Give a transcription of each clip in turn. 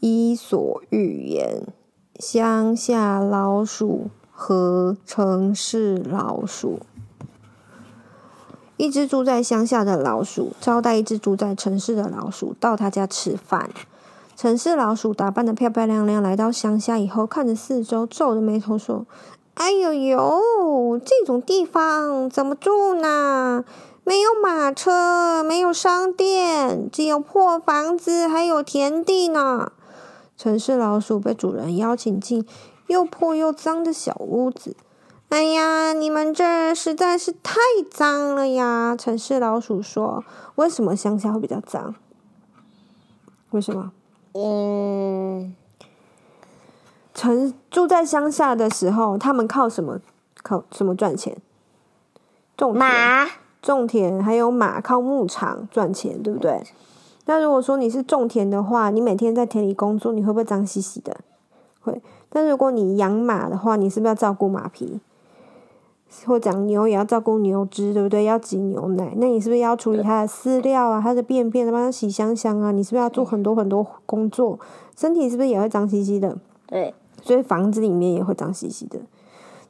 伊索寓言：乡下老鼠和城市老鼠。一只住在乡下的老鼠招待一只住在城市的老鼠到他家吃饭。城市老鼠打扮得漂漂亮亮，来到乡下以后，看着四周，皱着眉头说：“哎呦呦，这种地方怎么住呢？没有马车，没有商店，只有破房子，还有田地呢。”城市老鼠被主人邀请进又破又脏的小屋子。哎呀，你们这儿实在是太脏了呀！城市老鼠说：“为什么乡下会比较脏？为什么？嗯，城住在乡下的时候，他们靠什么？靠什么赚钱？种田，马，种田，还有马靠牧场赚钱，对不对？”那如果说你是种田的话，你每天在田里工作，你会不会脏兮兮的？会。但如果你养马的话，你是不是要照顾马匹？或讲牛也要照顾牛只，对不对？要挤牛奶，那你是不是要处理它的饲料啊？它的便便，帮它洗香香啊？你是不是要做很多很多工作？身体是不是也会脏兮兮的？对。所以房子里面也会脏兮兮的。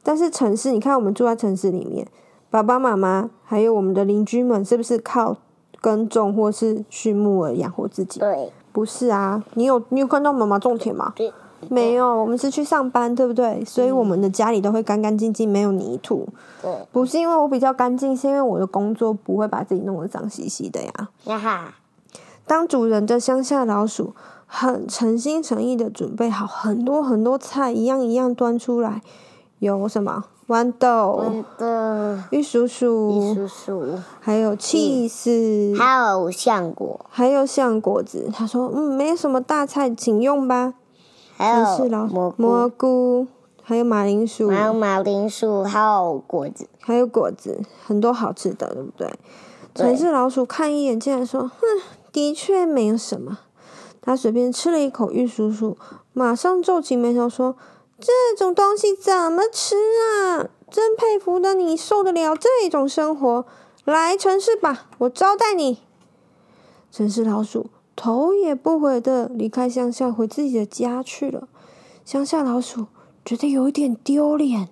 但是城市，你看我们住在城市里面，爸爸妈妈还有我们的邻居们，是不是靠？耕种或是畜牧而养活自己，对，不是啊？你有你有看到妈妈种田吗？对，没有。我们是去上班，对不对？所以我们的家里都会干干净净，没有泥土。对，不是因为我比较干净，是因为我的工作不会把自己弄得脏兮兮的呀。呀哈！当主人的乡下老鼠很诚心诚意的准备好很多很多菜，一样一样端出来，有什么？豌豆，豌豆，玉蜀黍，玉蜀黍，还有起司，还有橡果，还有橡果子。他说：“嗯，没什么大菜，请用吧。”还有蘑菇，蘑菇，还有马铃薯，还有马铃薯，还有果子，还有果子，很多好吃的，对不对？对。城市老鼠看一眼，竟然说：“哼，的确没有什么。”他随便吃了一口玉蜀黍，马上皱起眉头说。这种东西怎么吃啊？真佩服的你受得了这种生活？来城市吧，我招待你。城市老鼠头也不回的离开乡下，回自己的家去了。乡下老鼠觉得有一点丢脸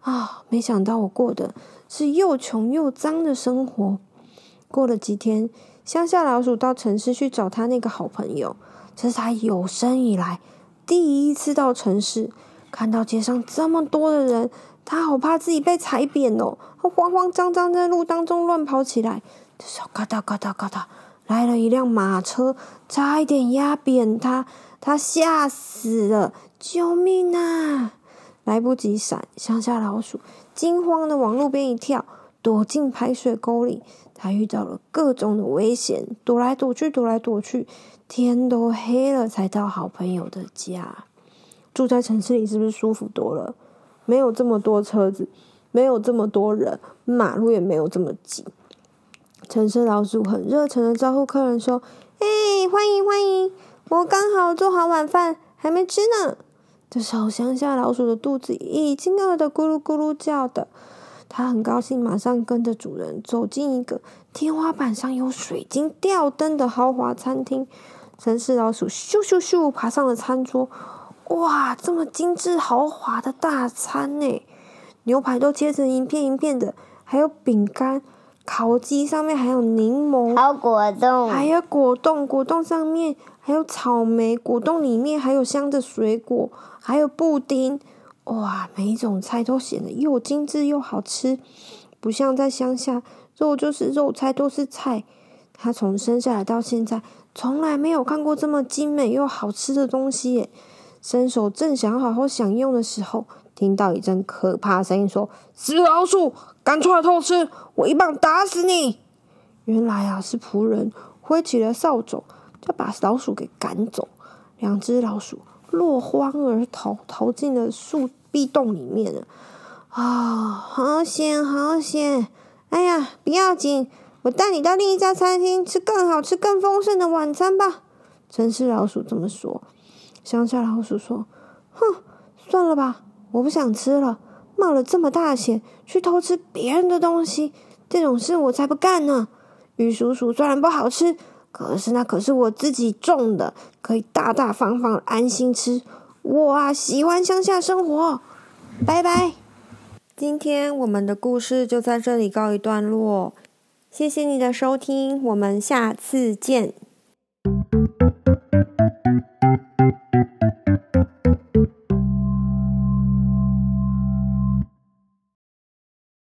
啊！没想到我过的是又穷又脏的生活。过了几天，乡下老鼠到城市去找他那个好朋友，这是他有生以来第一次到城市。看到街上这么多的人，他好怕自己被踩扁哦，他慌慌张张在路当中乱跑起来。这时候，嘎哒嘎哒嘎哒，来了一辆马车，差一点压扁他，他吓死了！救命啊！来不及闪，乡下老鼠惊慌的往路边一跳，躲进排水沟里。他遇到了各种的危险，躲来躲去，躲来躲去，天都黑了才到好朋友的家。住在城市里是不是舒服多了？没有这么多车子，没有这么多人，马路也没有这么挤。城市老鼠很热情的招呼客人说：“哎，欢迎欢迎！我刚好做好晚饭，还没吃呢。”这时候，乡下老鼠的肚子已经饿得咕噜咕噜叫的，他很高兴，马上跟着主人走进一个天花板上有水晶吊灯的豪华餐厅。城市老鼠咻咻咻爬上了餐桌。哇，这么精致豪华的大餐呢！牛排都切成一片一片的，还有饼干，烤鸡上面还有柠檬，还有果冻，还有果冻，果冻上面还有草莓，果冻里面还有香的水果，还有布丁。哇，每一种菜都显得又精致又好吃，不像在乡下，肉就是肉，菜都是菜。他从生下来到现在，从来没有看过这么精美又好吃的东西耶。伸手正想好好享用的时候，听到一阵可怕声音说：“死老鼠，敢出来偷吃，我一棒打死你！”原来啊，是仆人挥起了扫帚，就把老鼠给赶走。两只老鼠落荒而逃，逃进了树壁洞里面了。啊、好险，好险！哎呀，不要紧，我带你到另一家餐厅吃更好吃、更丰盛的晚餐吧。城市老鼠这么说。乡下老鼠说：“哼，算了吧，我不想吃了。冒了这么大险去偷吃别人的东西，这种事我才不干呢。玉蜀黍虽然不好吃，可是那可是我自己种的，可以大大方方安心吃。我啊，喜欢乡下生活。拜拜。”今天我们的故事就在这里告一段落，谢谢你的收听，我们下次见。